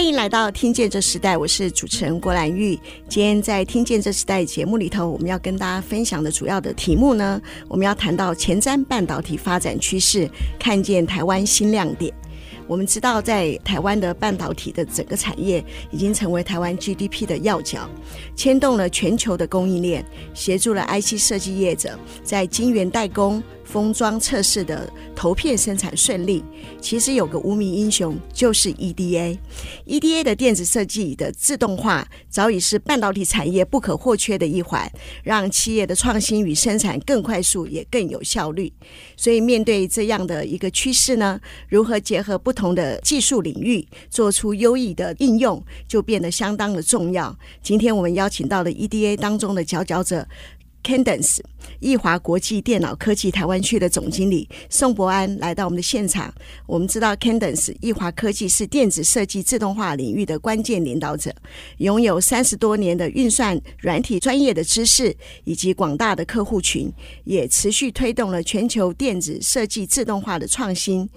欢迎来到《听见这时代》，我是主持人郭兰玉。今天在《听见这时代》节目里头，我们要跟大家分享的主要的题目呢，我们要谈到前瞻半导体发展趋势，看见台湾新亮点。我们知道，在台湾的半导体的整个产业已经成为台湾 GDP 的要角，牵动了全球的供应链，协助了 IC 设计业者在晶圆代工。封装测试的投片生产顺利，其实有个无名英雄，就是 EDA。EDA 的电子设计的自动化，早已是半导体产业不可或缺的一环，让企业的创新与生产更快速，也更有效率。所以，面对这样的一个趋势呢，如何结合不同的技术领域，做出优异的应用，就变得相当的重要。今天我们邀请到了 EDA 当中的佼佼者。Cadence 翊华国际电脑科技台湾区的总经理宋博安来到我们的现场。我们知道 Cadence 翊华科技是电子设计自动化领域的关键领导者，拥有三十多年的运算软体专业的知识以及广大的客户群，也持续推动了全球电子设计自动化的创新。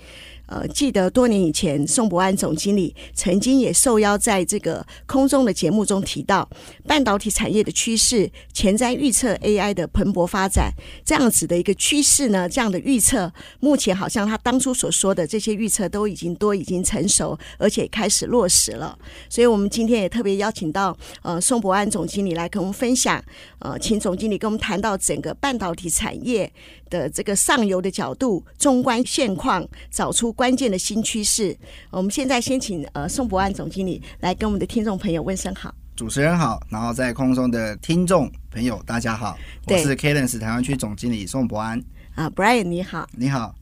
呃，记得多年以前，宋博安总经理曾经也受邀在这个空中的节目中提到，半导体产业的趋势，前瞻预测 AI 的蓬勃发展，这样子的一个趋势呢，这样的预测，目前好像他当初所说的这些预测都已经都已经成熟，而且开始落实了。所以，我们今天也特别邀请到呃宋博安总经理来跟我们分享，呃，请总经理跟我们谈到整个半导体产业的这个上游的角度，纵观现况，找出关键的新趋势。我们现在先请呃宋博安总经理来跟我们的听众朋友问声好。主持人好，然后在空中的听众朋友大家好，我是 Cadence 台湾区总经理宋博安。啊，Brian 你好，你好。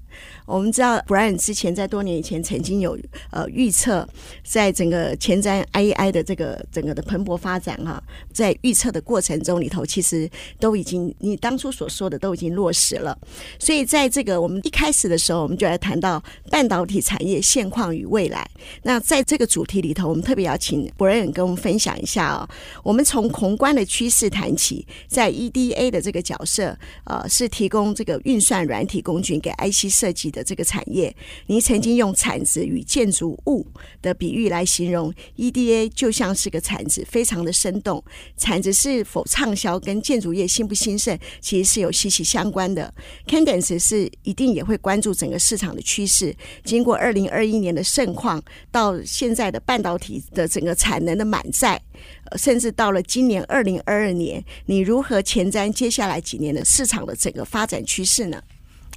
我们知道，Brian 之前在多年以前曾经有呃预测，在整个前瞻 AI 的这个整个的蓬勃发展哈，在预测的过程中里头，其实都已经你当初所说的都已经落实了。所以在这个我们一开始的时候，我们就来谈到半导体产业现况与未来。那在这个主题里头，我们特别要请 Brian 跟我们分享一下哦。我们从宏观的趋势谈起，在 EDA 的这个角色，呃，是提供这个运算软体工具给 IC 设计的。这个产业，您曾经用铲子与建筑物的比喻来形容 EDA，就像是个铲子，非常的生动。铲子是否畅销，跟建筑业兴不兴盛，其实是有息息相关的。Candence 是一定也会关注整个市场的趋势。经过二零二一年的盛况，到现在的半导体的整个产能的满载，甚至到了今年二零二二年，你如何前瞻接下来几年的市场的整个发展趋势呢？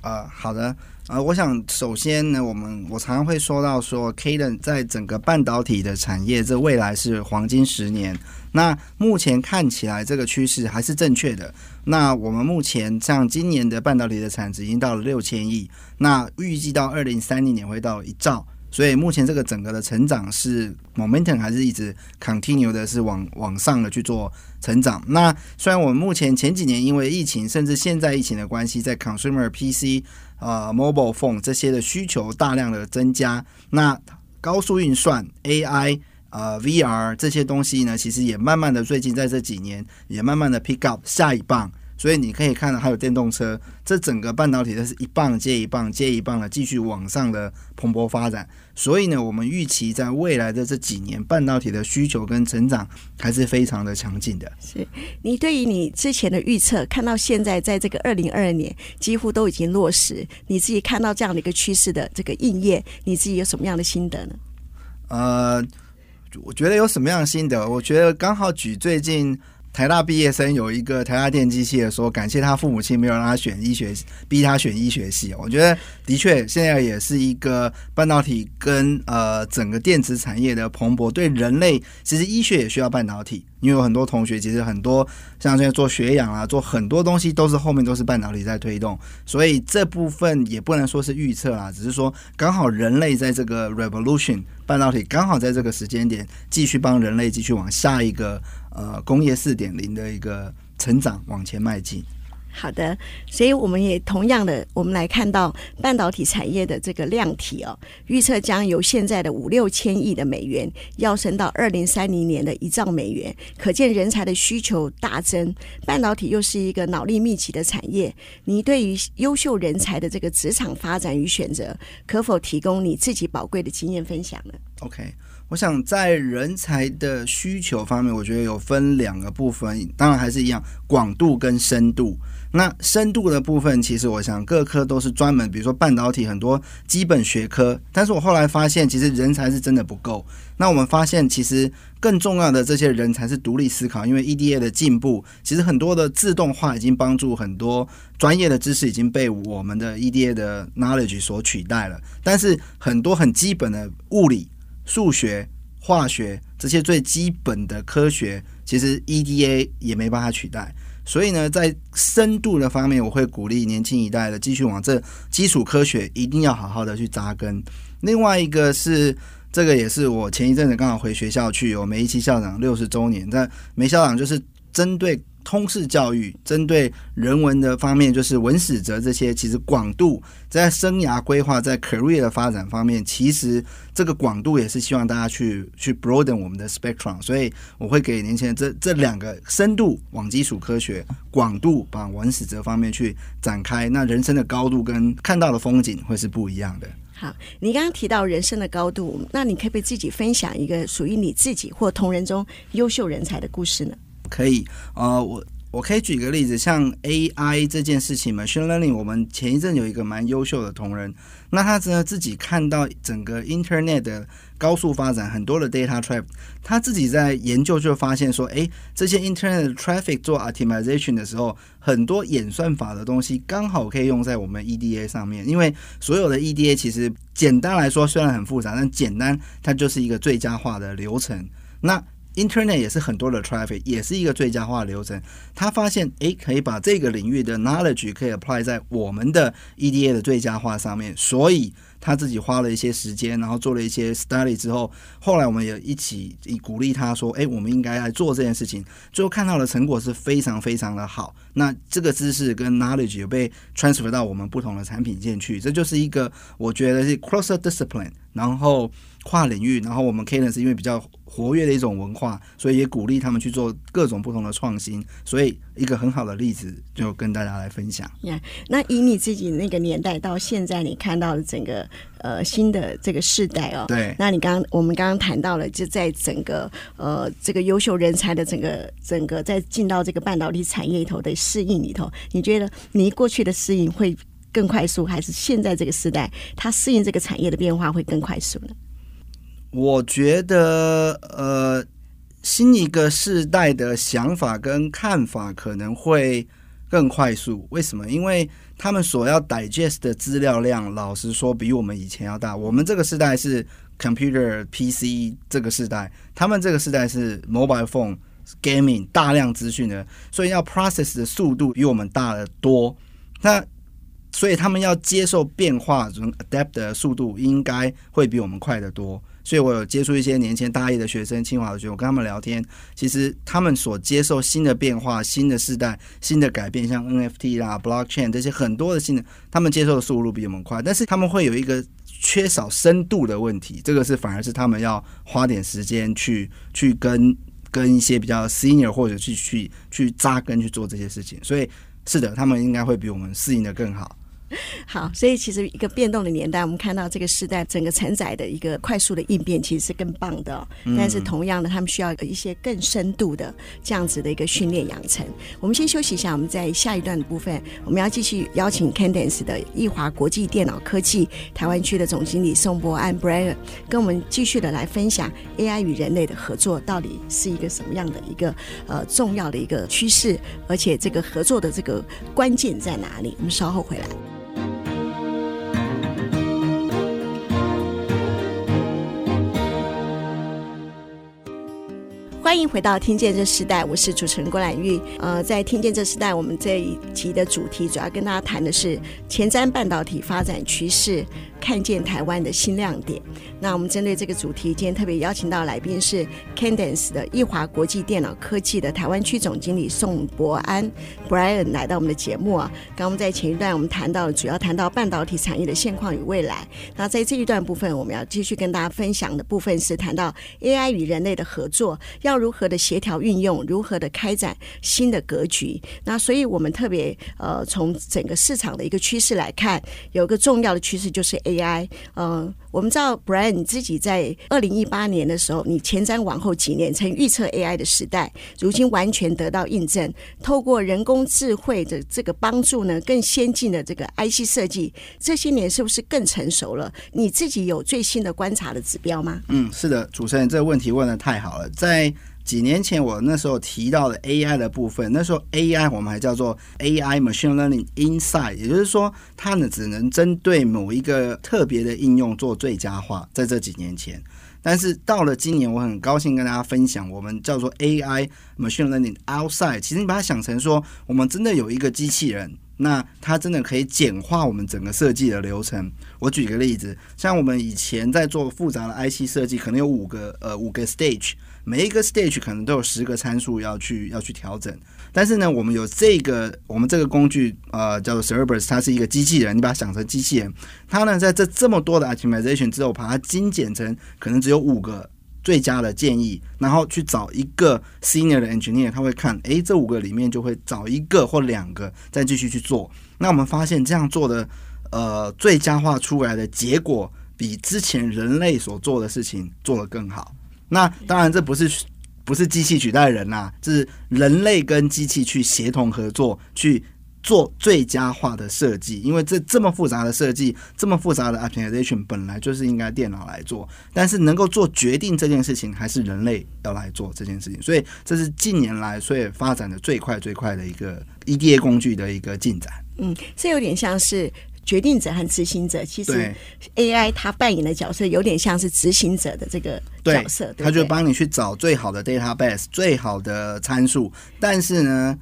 啊、好的。呃，我想首先呢，我们我常常会说到说，Kaden 在整个半导体的产业，这未来是黄金十年。那目前看起来这个趋势还是正确的。那我们目前像今年的半导体的产值已经到了六千亿，那预计到二零三零年会到一兆。所以目前这个整个的成长是 momentum 还是一直 continue 的是往往上的去做成长。那虽然我们目前前几年因为疫情，甚至现在疫情的关系，在 consumer PC 呃 mobile phone 这些的需求大量的增加，那高速运算 AI 呃 VR 这些东西呢，其实也慢慢的最近在这几年也慢慢的 pick up 下一棒。所以你可以看到，还有电动车，这整个半导体都是一棒接一棒接一棒的继续往上的蓬勃发展。所以呢，我们预期在未来的这几年，半导体的需求跟成长还是非常的强劲的。是你对于你之前的预测，看到现在在这个二零二二年几乎都已经落实，你自己看到这样的一个趋势的这个应验，你自己有什么样的心得呢？呃，我觉得有什么样的心得？我觉得刚好举最近。台大毕业生有一个台大电机系的说，感谢他父母亲没有让他选医学，逼他选医学系。我觉得的确，现在也是一个半导体跟呃整个电子产业的蓬勃，对人类其实医学也需要半导体。因为有很多同学，其实很多像现在做血氧啊，做很多东西都是后面都是半导体在推动，所以这部分也不能说是预测啦，只是说刚好人类在这个 revolution 半导体刚好在这个时间点继续帮人类继续往下一个呃工业四点零的一个成长往前迈进。好的，所以我们也同样的，我们来看到半导体产业的这个量体哦，预测将由现在的五六千亿的美元，跃升到二零三零年的一兆美元，可见人才的需求大增。半导体又是一个脑力密集的产业，你对于优秀人才的这个职场发展与选择，可否提供你自己宝贵的经验分享呢？OK。我想在人才的需求方面，我觉得有分两个部分，当然还是一样，广度跟深度。那深度的部分，其实我想各科都是专门，比如说半导体很多基本学科，但是我后来发现，其实人才是真的不够。那我们发现，其实更重要的这些人才是独立思考，因为 EDA 的进步，其实很多的自动化已经帮助很多专业的知识已经被我们的 EDA 的 knowledge 所取代了，但是很多很基本的物理。数学、化学这些最基本的科学，其实 EDA 也没办法取代。所以呢，在深度的方面，我会鼓励年轻一代的继续往这基础科学一定要好好的去扎根。另外一个是，这个也是我前一阵子刚好回学校去，有梅贻琦校长六十周年，在梅校长就是针对。通识教育针对人文的方面，就是文史哲这些，其实广度在生涯规划、在 career 的发展方面，其实这个广度也是希望大家去去 broaden 我们的 spectrum。所以我会给年轻人这这两个深度往基础科学，广度往文史哲方面去展开，那人生的高度跟看到的风景会是不一样的。好，你刚刚提到人生的高度，那你可不可以自己分享一个属于你自己或同仁中优秀人才的故事呢？可以，呃，我我可以举个例子，像 AI 这件事情，Machine Learning，我们前一阵有一个蛮优秀的同仁，那他呢自己看到整个 Internet 的高速发展，很多的 data traffic，他自己在研究就发现说，诶，这些 Internet traffic 做 optimization 的时候，很多演算法的东西刚好可以用在我们 EDA 上面，因为所有的 EDA 其实简单来说虽然很复杂，但简单它就是一个最佳化的流程，那。Internet 也是很多的 traffic，也是一个最佳化流程。他发现，诶，可以把这个领域的 knowledge 可以 apply 在我们的 EDA 的最佳化上面，所以。他自己花了一些时间，然后做了一些 study 之后，后来我们也一起鼓励他说：“哎，我们应该来做这件事情。”最后看到的成果是非常非常的好。那这个知识跟 knowledge 也被 transfer 到我们不同的产品线去，这就是一个我觉得是 cross discipline，然后跨领域，然后我们 Cadence 因为比较活跃的一种文化，所以也鼓励他们去做各种不同的创新。所以一个很好的例子就跟大家来分享。Yeah, 那以你自己那个年代到现在，你看到的整个。呃，新的这个世代哦，对，那你刚刚我们刚刚谈到了，就在整个呃这个优秀人才的整个整个在进到这个半导体产业里头的适应里头，你觉得你过去的适应会更快速，还是现在这个时代它适应这个产业的变化会更快速呢？我觉得呃，新一个世代的想法跟看法可能会更快速。为什么？因为他们所要 digest 的资料量，老实说比我们以前要大。我们这个时代是 computer PC 这个时代，他们这个时代是 mobile phone gaming 大量资讯的，所以要 process 的速度比我们大得多。那所以他们要接受变化，这种 adapt 的速度应该会比我们快得多。所以我有接触一些年轻大一的学生、清华的学生，我跟他们聊天，其实他们所接受新的变化、新的世代、新的改变，像 NFT 啦、Blockchain 这些很多的新的，他们接受的速度比我们快，但是他们会有一个缺少深度的问题，这个是反而是他们要花点时间去去跟跟一些比较 senior 或者去去去扎根去做这些事情，所以是的，他们应该会比我们适应的更好。好，所以其实一个变动的年代，我们看到这个时代整个承载的一个快速的应变，其实是更棒的哦。但是同样的，他们需要有一些更深度的这样子的一个训练养成。我们先休息一下，我们在下一段的部分，我们要继续邀请 Candence 的易华国际电脑科技台湾区的总经理宋博安 Brian 跟我们继续的来分享 AI 与人类的合作到底是一个什么样的一个呃重要的一个趋势，而且这个合作的这个关键在哪里？我们稍后回来。欢迎回到《听见这时代》，我是主持人郭兰玉。呃，在《听见这时代》，我们这一集的主题主要跟大家谈的是前瞻半导体发展趋势。看见台湾的新亮点。那我们针对这个主题，今天特别邀请到来宾是 Candence 的易华国际电脑科技的台湾区总经理宋博安 Brian 来到我们的节目啊。刚刚在前一段我们谈到，主要谈到半导体产业的现况与未来。那在这一段部分，我们要继续跟大家分享的部分是谈到 AI 与人类的合作要如何的协调运用，如何的开展新的格局。那所以我们特别呃从整个市场的一个趋势来看，有个重要的趋势就是 A AI。嗯、我们知道 Brian 你自己在二零一八年的时候，你前瞻往后几年曾预测 AI 的时代，如今完全得到印证。透过人工智慧的这个帮助呢，更先进的这个 IC 设计，这些年是不是更成熟了？你自己有最新的观察的指标吗？嗯，是的，主持人这个问题问得太好了，在。几年前，我那时候提到的 AI 的部分，那时候 AI 我们还叫做 AI Machine Learning Inside，也就是说，它呢只能针对某一个特别的应用做最佳化。在这几年前，但是到了今年，我很高兴跟大家分享，我们叫做 AI Machine Learning Outside。其实你把它想成说，我们真的有一个机器人。那它真的可以简化我们整个设计的流程。我举个例子，像我们以前在做复杂的 IC 设计，可能有五个呃五个 stage，每一个 stage 可能都有十个参数要去要去调整。但是呢，我们有这个我们这个工具呃叫做 Cerebrus，它是一个机器人，你把它想成机器人，它呢在这这么多的 optimization 之后，把它精简成可能只有五个。最佳的建议，然后去找一个 senior 的 engineer，他会看，诶，这五个里面就会找一个或两个，再继续去做。那我们发现这样做的，呃，最佳化出来的结果，比之前人类所做的事情做得更好。那当然，这不是不是机器取代人呐，这是人类跟机器去协同合作去。做最佳化的设计，因为这这么复杂的设计，这么复杂的 optimization 本来就是应该电脑来做，但是能够做决定这件事情，还是人类要来做这件事情。所以这是近年来所以发展的最快最快的一个 EDA 工具的一个进展。嗯，这有点像是决定者和执行者。其实 AI 它扮演的角色有点像是执行者的这个角色，对，它就帮你去找最好的 database、最好的参数，但是呢。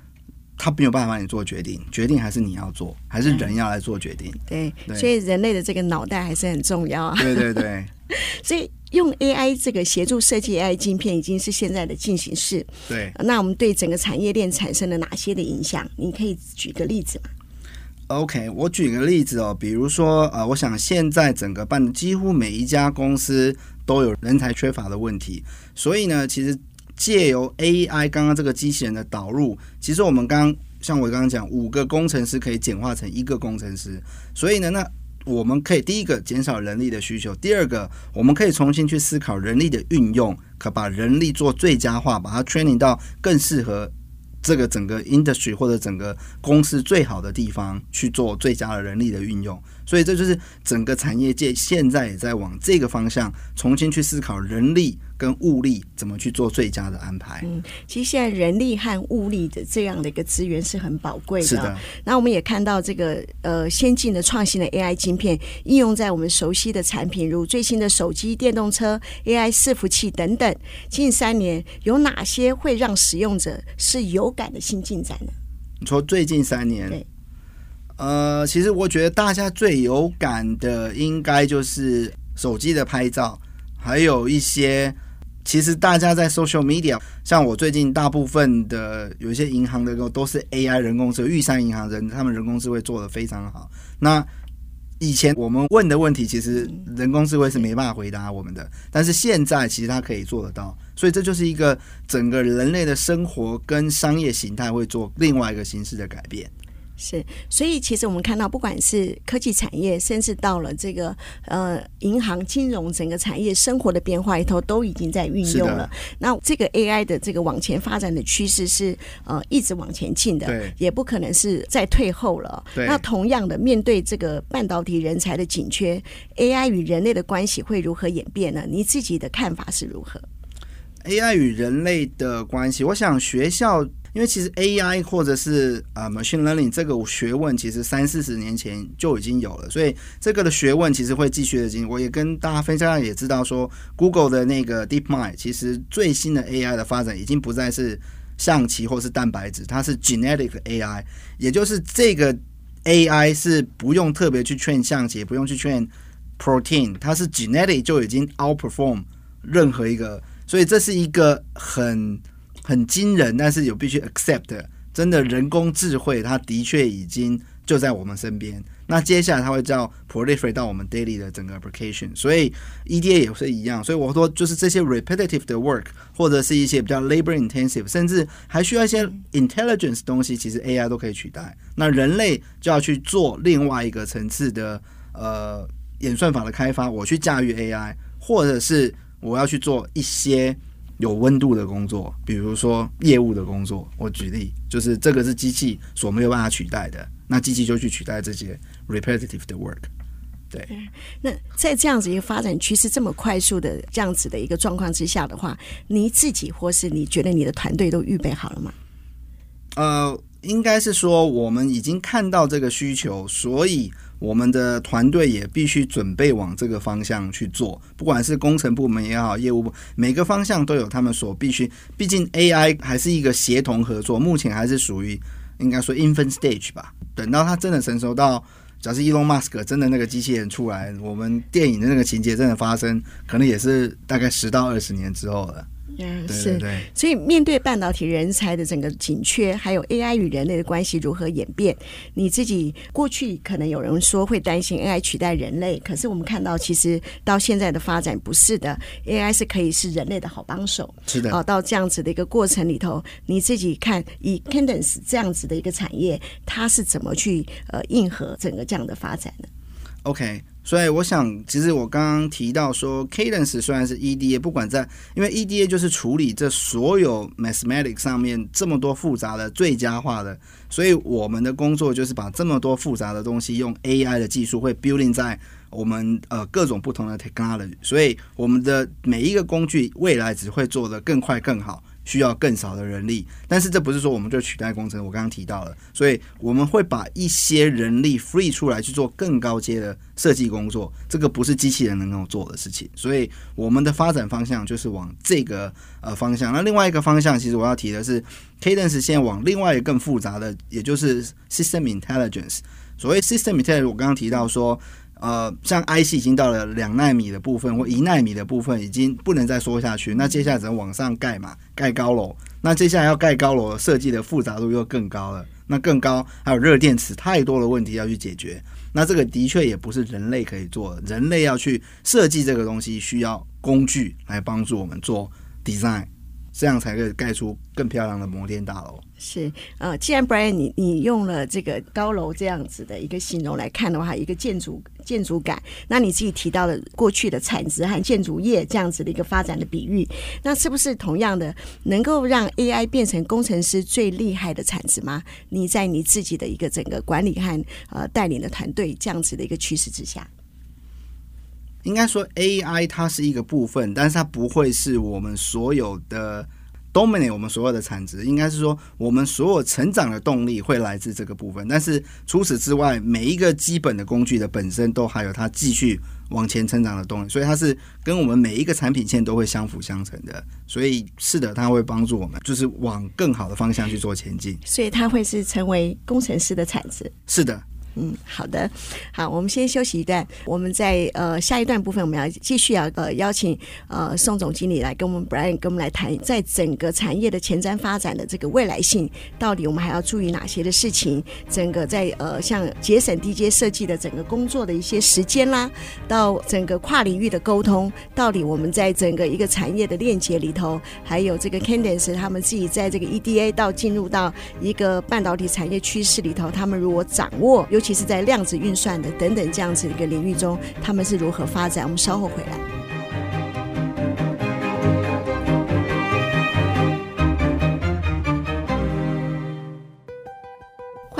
他没有办法帮你做决定，决定还是你要做，还是人要来做决定？对，对，所以人类的这个脑袋还是很重要啊。对对对，所以用 AI 这个协助设计 AI 晶片已经是现在的进行式。对，那我们对整个产业链产生了哪些的影响？你可以举个例子吗？OK，我举个例子哦，比如说呃，我想现在整个办几乎每一家公司都有人才缺乏的问题，所以呢，其实。借由 AI 刚刚这个机器人的导入，其实我们刚像我刚刚讲，五个工程师可以简化成一个工程师，所以呢，那我们可以第一个减少人力的需求，第二个我们可以重新去思考人力的运用，可把人力做最佳化，把它 training 到更适合这个整个 industry 或者整个公司最好的地方去做最佳的人力的运用。所以这就是整个产业界现在也在往这个方向重新去思考人力跟物力怎么去做最佳的安排。嗯，其实现在人力和物力的这样的一个资源是很宝贵的。是的。那我们也看到这个呃先进的创新的 AI 晶片应用在我们熟悉的产品，如最新的手机、电动车、AI 伺服器等等。近三年有哪些会让使用者是有感的新进展呢？你说最近三年？对。呃，其实我觉得大家最有感的，应该就是手机的拍照，还有一些，其实大家在 social media，像我最近大部分的有一些银行的都都是 AI 人工智慧，玉山银行人他们人工智慧做得非常好。那以前我们问的问题，其实人工智慧是没办法回答我们的，但是现在其实它可以做得到，所以这就是一个整个人类的生活跟商业形态会做另外一个形式的改变。是，所以其实我们看到，不管是科技产业，甚至到了这个呃银行、金融整个产业生活的变化里头，都已经在运用了。那这个 AI 的这个往前发展的趋势是呃一直往前进的，也不可能是再退后了。那同样的，面对这个半导体人才的紧缺，AI 与人类的关系会如何演变呢？你自己的看法是如何？AI 与人类的关系，我想学校。因为其实 AI 或者是呃 machine learning 这个学问，其实三四十年前就已经有了，所以这个的学问其实会继续的进。我也跟大家分享，也知道说 Google 的那个 DeepMind，其实最新的 AI 的发展已经不再是象棋或是蛋白质，它是 genetic AI，也就是这个 AI 是不用特别去劝象棋，也不用去劝 protein，它是 genetic 就已经 outperform 任何一个，所以这是一个很很惊人，但是有必须 accept，真的人工智慧，它的确已经就在我们身边。那接下来它会叫 proliferate 到我们 daily 的整个 application，所以 EDA 也是一样。所以我说，就是这些 repetitive 的 work，或者是一些比较 labor intensive，甚至还需要一些 intelligence 东西，其实 AI 都可以取代。那人类就要去做另外一个层次的呃演算法的开发，我去驾驭 AI，或者是我要去做一些有温度的工作，比如说业务的工作。我举例，就是这个是机器所没有办法取代的，那机器就去取代这些。repetitive 的 work，对。那在这样子一个发展趋势这么快速的这样子的一个状况之下的话，你自己或是你觉得你的团队都预备好了吗？呃，应该是说我们已经看到这个需求，所以我们的团队也必须准备往这个方向去做。不管是工程部门也好，业务部每个方向都有他们所必须。毕竟 AI 还是一个协同合作，目前还是属于应该说 infant stage 吧。等到它真的成熟到假设 Elon Musk 真的那个机器人出来，我们电影的那个情节真的发生，可能也是大概十到二十年之后了。嗯，是，所以面对半导体人才的整个紧缺，还有 AI 与人类的关系如何演变，你自己过去可能有人说会担心 AI 取代人类，可是我们看到其实到现在的发展不是的，AI 是可以是人类的好帮手。是的，哦，到这样子的一个过程里头，你自己看以 Cadence 这样子的一个产业，它是怎么去呃应和整个这样的发展呢？OK。所以我想，其实我刚刚提到说，Cadence 虽然是 EDA，不管在，因为 EDA 就是处理这所有 mathematics 上面这么多复杂的最佳化的，所以我们的工作就是把这么多复杂的东西用 AI 的技术会 building 在我们呃各种不同的 technology，所以我们的每一个工具未来只会做得更快更好。需要更少的人力，但是这不是说我们就取代工程。我刚刚提到了，所以我们会把一些人力 free 出来去做更高阶的设计工作。这个不是机器人能够做的事情，所以我们的发展方向就是往这个呃方向。那另外一个方向，其实我要提的是，Cadence 现在往另外一个更复杂的，也就是 System Intelligence。所谓 System Intelligence，我刚刚提到说。呃，像 IC 已经到了两纳米的部分或一纳米的部分，已经不能再说下去。那接下来只能往上盖嘛，盖高楼。那接下来要盖高楼，设计的复杂度又更高了。那更高还有热电池，太多的问题要去解决。那这个的确也不是人类可以做的，人类要去设计这个东西，需要工具来帮助我们做 design。这样才可以盖出更漂亮的摩天大楼。是，呃，既然 Brian 你你用了这个高楼这样子的一个形容来看的话，一个建筑建筑感，那你自己提到了过去的产值和建筑业这样子的一个发展的比喻，那是不是同样的能够让 AI 变成工程师最厉害的产值吗？你在你自己的一个整个管理和呃带领的团队这样子的一个趋势之下？应该说，AI 它是一个部分，但是它不会是我们所有的 dominate 我们所有的产值。应该是说，我们所有成长的动力会来自这个部分。但是除此之外，每一个基本的工具的本身都还有它继续往前成长的动力，所以它是跟我们每一个产品线都会相辅相成的。所以是的，它会帮助我们，就是往更好的方向去做前进。所以它会是成为工程师的产值。是的。嗯，好的，好，我们先休息一段。我们在呃下一段部分，我们要继续要呃邀请呃宋总经理来跟我们 Brian 跟我们来谈，在整个产业的前瞻发展的这个未来性，到底我们还要注意哪些的事情？整个在呃像节省 D J 设计的整个工作的一些时间啦，到整个跨领域的沟通，到底我们在整个一个产业的链接里头，还有这个 Candice 他们自己在这个 EDA 到进入到一个半导体产业趋势里头，他们如果掌握有。其实，在量子运算的等等这样子一个领域中，他们是如何发展？我们稍后回来。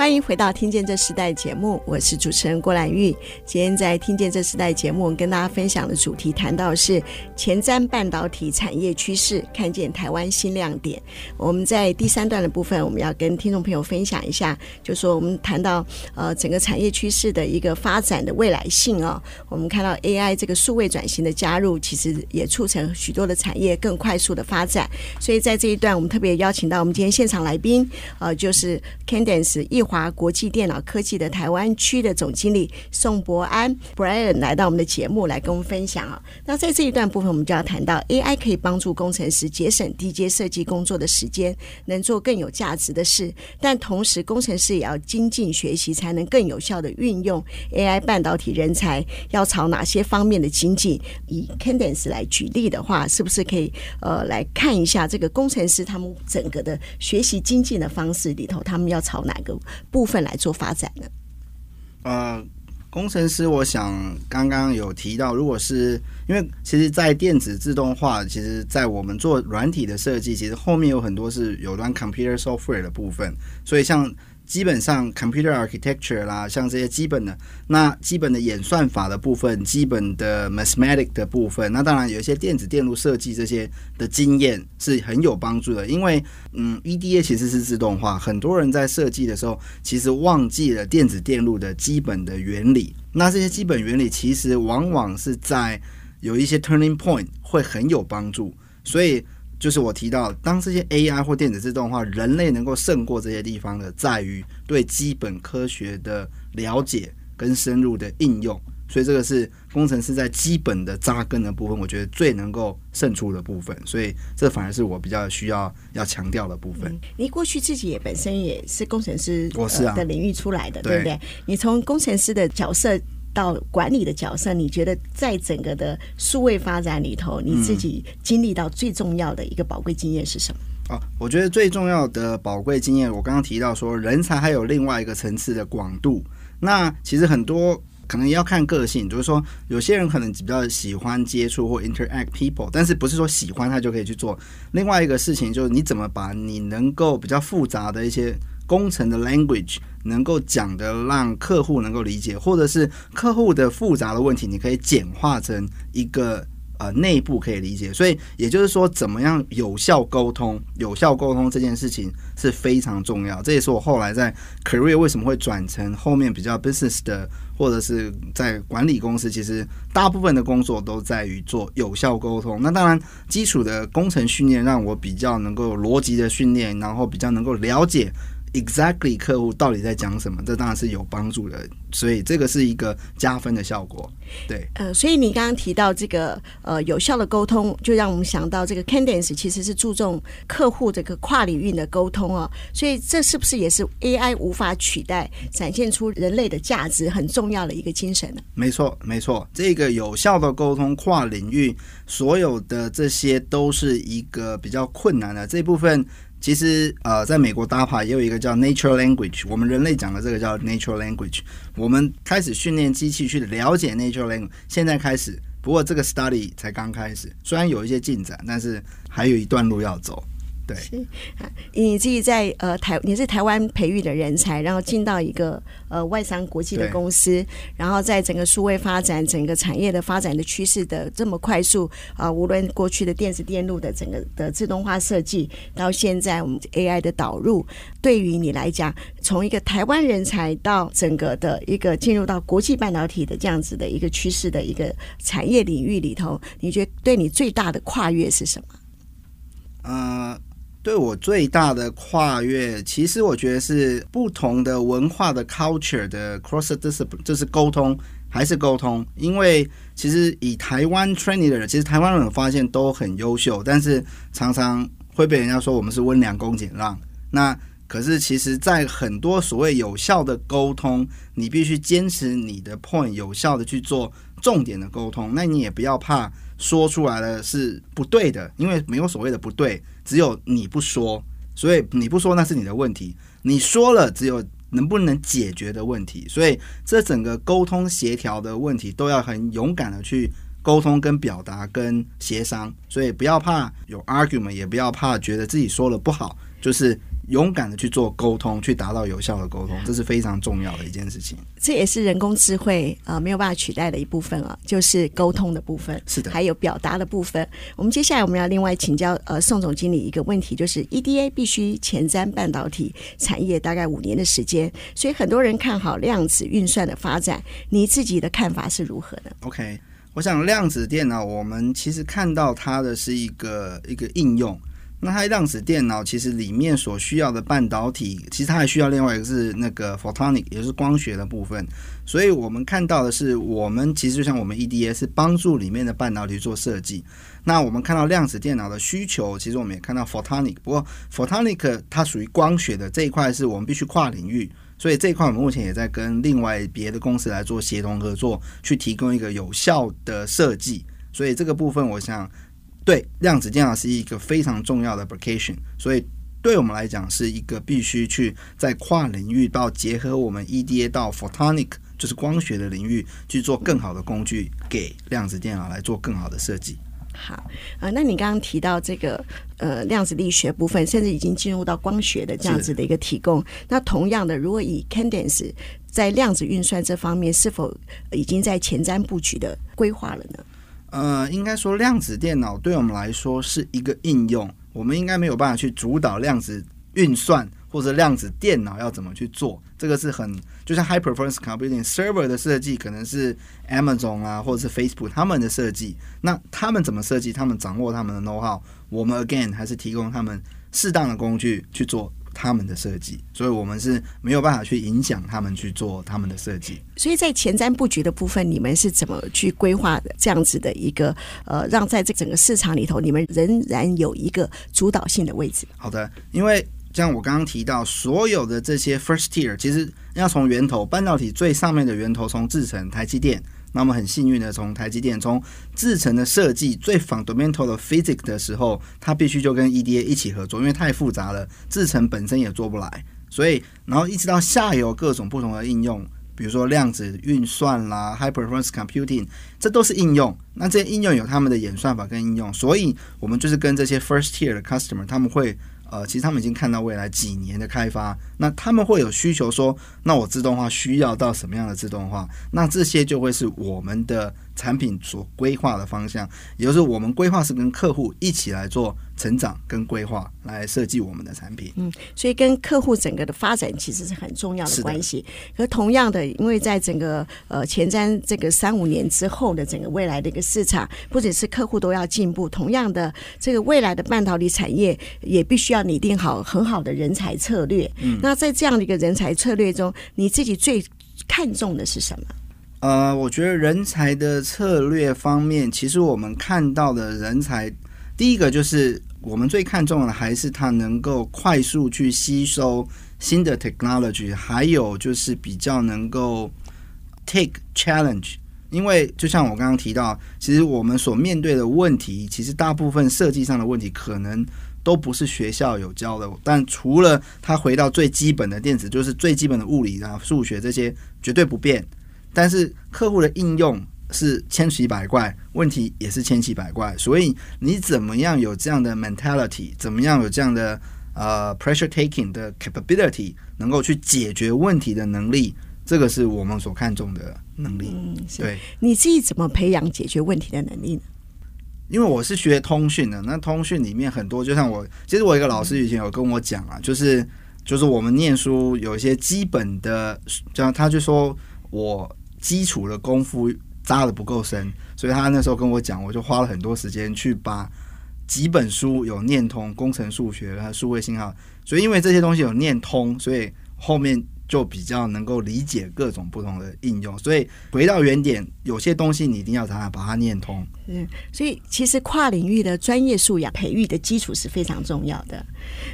欢迎回到《听见这时代》节目，我是主持人郭兰玉。今天在《听见这时代》节目，跟大家分享的主题谈到是前瞻半导体产业趋势，看见台湾新亮点。我们在第三段的部分，我们要跟听众朋友分享一下，就说我们谈到呃整个产业趋势的一个发展的未来性啊、哦。我们看到 AI 这个数位转型的加入，其实也促成许多的产业更快速的发展。所以在这一段，我们特别邀请到我们今天现场来宾，呃，就是 Candence 易华。国际电脑科技的台湾区的总经理宋博安 Brian 来到我们的节目来跟我们分享啊。那在这一段部分，我们就要谈到 AI 可以帮助工程师节省低阶设计工作的时间，能做更有价值的事。但同时，工程师也要精进学习，才能更有效地运用 AI 半导体人才要朝哪些方面的精进？以 Candence 来举例的话，是不是可以呃来看一下这个工程师他们整个的学习精进的方式里头，他们要朝哪个部分来做发展呢？呃，工程师，我想刚刚有提到，如果是因为其实，在电子自动化，其实，在我们做软体的设计，其实后面有很多是有端 computer software 的部分，所以像。基本上，computer architecture 啦，像这些基本的，那基本的演算法的部分，基本的 mathematic 的部分，那当然有一些电子电路设计这些的经验是很有帮助的。因为，嗯，EDA 其实是自动化，很多人在设计的时候，其实忘记了电子电路的基本的原理。那这些基本原理其实往往是在有一些 turning point 会很有帮助，所以。就是我提到，当这些 AI 或电子自动化，人类能够胜过这些地方的，在于对基本科学的了解跟深入的应用。所以这个是工程师在基本的扎根的部分，我觉得最能够胜出的部分。所以这反而是我比较需要要强调的部分。嗯，你过去自己也本身也是工程师，我是啊，的领域出来的，对，对不对？你从工程师的角色。到管理的角色，你觉得在整个的数位发展里头，你自己经历到最重要的一个宝贵经验是什么？哦，我觉得最重要的宝贵经验，我刚刚提到说，人才还有另外一个层次的广度。那其实很多可能要看个性，就是说有些人可能比较喜欢接触或 interact people，但是不是说喜欢他就可以去做。另外一个事情就是你怎么把你能够比较复杂的一些。工程的 language 能够讲的让客户能够理解，或者是客户的复杂的问题，你可以简化成一个呃内部可以理解。所以也就是说，怎么样有效沟通？有效沟通这件事情是非常重要。这也是我后来在 career 为什么会转成后面比较 business 的，或者是在管理公司，其实大部分的工作都在于做有效沟通。那当然，基础的工程训练让我比较能够逻辑的训练，然后比较能够了解。Exactly，客户到底在讲什么？这当然是有帮助的，所以这个是一个加分的效果。对，呃，所以你刚刚提到这个呃有效的沟通，就让我们想到这个 Candence 其实是注重客户这个跨领域的沟通哦。所以这是不是也是 AI 无法取代，展现出人类的价值很重要的一个精神呢？没错，没错，这个有效的沟通跨领域，所有的这些都是一个比较困难的这部分。其实，呃，在美国，DAPA 也有一个叫 Natural Language，我们人类讲的这个叫 Natural Language。我们开始训练机器去了解 Natural Language，现在开始，不过这个 study 才刚开始，虽然有一些进展，但是还有一段路要走。对，是啊，你自己在呃台，你是台湾培育的人才，然后进到一个呃外商国际的公司，然后在整个数位发展、整个产业的发展的趋势的这么快速啊、呃，无论过去的电子电路的整个的自动化设计，到现在我们 AI 的导入，对于你来讲，从一个台湾人才到整个的一个进入到国际半导体的这样子的一个趋势的一个产业领域里头，你觉得对你最大的跨越是什么？呃。对我最大的跨越，其实我觉得是不同的文化的 culture 的 cross discipline，就是沟通还是沟通。因为其实以台湾 training 的人，其实台湾人发现都很优秀，但是常常会被人家说我们是温良恭俭让。那可是其实，在很多所谓有效的沟通，你必须坚持你的 point，有效的去做重点的沟通。那你也不要怕。说出来的是不对的，因为没有所谓的不对，只有你不说，所以你不说那是你的问题。你说了，只有能不能解决的问题。所以这整个沟通协调的问题都要很勇敢的去沟通、跟表达、跟协商。所以不要怕有 argument，也不要怕觉得自己说了不好，就是。勇敢的去做沟通，去达到有效的沟通，这是非常重要的一件事情。这也是人工智慧呃没有办法取代的一部分啊，就是沟通的部分，是的，还有表达的部分。我们接下来我们要另外请教呃宋总经理一个问题，就是 EDA 必须前瞻半导体产业大概五年的时间，所以很多人看好量子运算的发展，你自己的看法是如何的？OK，我想量子电脑我们其实看到它的是一个一个应用。那它量子电脑其实里面所需要的半导体，其实它还需要另外一个是那个 photonic，也就是光学的部分。所以我们看到的是，我们其实就像我们 EDA 是帮助里面的半导体做设计。那我们看到量子电脑的需求，其实我们也看到 photonic。不过 photonic 它属于光学的这一块，是我们必须跨领域。所以这一块我们目前也在跟另外别的公司来做协同合作，去提供一个有效的设计。所以这个部分，我想。对，量子电脑是一个非常重要的 application，所以对我们来讲是一个必须去在跨领域到结合我们 EDA 到 photonic，就是光学的领域去做更好的工具，给量子电脑来做更好的设计。好，呃，那你刚刚提到这个呃量子力学部分，甚至已经进入到光学的这样子的一个提供。那同样的，如果以 Candence 在量子运算这方面，是否已经在前瞻布局的规划了呢？呃，应该说量子电脑对我们来说是一个应用，我们应该没有办法去主导量子运算或者量子电脑要怎么去做。这个是很就像 high performance computing server 的设计，可能是 Amazon 啊或者是 Facebook 他们的设计。那他们怎么设计？他们掌握他们的 know how，我们 again 还是提供他们适当的工具去做。他们的设计，所以我们是没有办法去影响他们去做他们的设计。所以在前瞻布局的部分，你们是怎么去规划的？这样子的一个呃，让在这整个市场里头，你们仍然有一个主导性的位置。好的，因为像我刚刚提到，所有的这些 first tier，其实要从源头半导体最上面的源头，从制成台积电。那么很幸运的，从台积电从制程的设计最 fundamental 的 physics 的时候，它必须就跟 EDA 一起合作，因为太复杂了，制程本身也做不来。所以，然后一直到下游各种不同的应用，比如说量子运算啦，high performance computing，这都是应用。那这些应用有他们的演算法跟应用，所以我们就是跟这些 first tier 的 customer，他们会。呃，其实他们已经看到未来几年的开发，那他们会有需求说，那我自动化需要到什么样的自动化？那这些就会是我们的产品所规划的方向，也就是我们规划是跟客户一起来做。成长跟规划来设计我们的产品，嗯，所以跟客户整个的发展其实是很重要的关系。可同样的，因为在整个呃前瞻这个三五年之后的整个未来的一个市场，不只是客户都要进步，同样的这个未来的半导体产业也必须要拟定好很好的人才策略。嗯，那在这样的一个人才策略中，你自己最看重的是什么？呃，我觉得人才的策略方面，其实我们看到的人才。第一个就是我们最看重的，还是他能够快速去吸收新的 technology，还有就是比较能够 take challenge。因为就像我刚刚提到，其实我们所面对的问题，其实大部分设计上的问题，可能都不是学校有教的。但除了他回到最基本的电子，就是最基本的物理啊、数学这些绝对不变。但是客户的应用。是千奇百怪，问题也是千奇百怪，所以你怎么样有这样的 mentality，怎么样有这样的呃 pressure taking 的 capability，能够去解决问题的能力，这个是我们所看重的能力。嗯，对，你自己怎么培养解决问题的能力呢？因为我是学通讯的，那通讯里面很多，就像我，其实我一个老师以前有跟我讲啊，就是就是我们念书有一些基本的，这样他就说我基础的功夫。扎的不够深，所以他那时候跟我讲，我就花了很多时间去把几本书有念通，工程数学和数位信号，所以因为这些东西有念通，所以后面。就比较能够理解各种不同的应用，所以回到原点，有些东西你一定要把它念通。嗯，所以其实跨领域的专业素养培育的基础是非常重要的。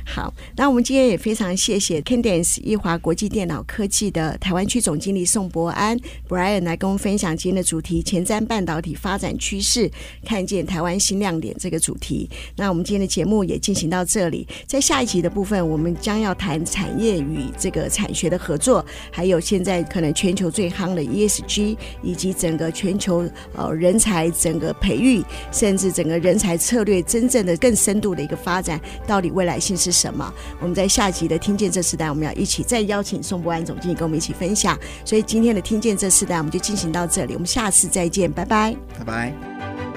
好，那我们今天也非常谢谢 Cadence 易华国际电脑科技的台湾区总经理宋博安 Brian 来跟我们分享今天的主题：前瞻半导体发展趋势，看见台湾新亮点这个主题。那我们今天的节目也进行到这里，在下一集的部分，我们将要谈产业与这个产学的合作，还有现在可能全球最夯的 ESG，以及整个全球呃人才整个培育，甚至整个人才策略真正的更深度的一个发展，到底未来性是什么？我们在下集的听见这时代，我们要一起再邀请宋博安总经理跟我们一起分享。所以今天的听见这时代，我们就进行到这里，我们下次再见，拜拜，拜拜。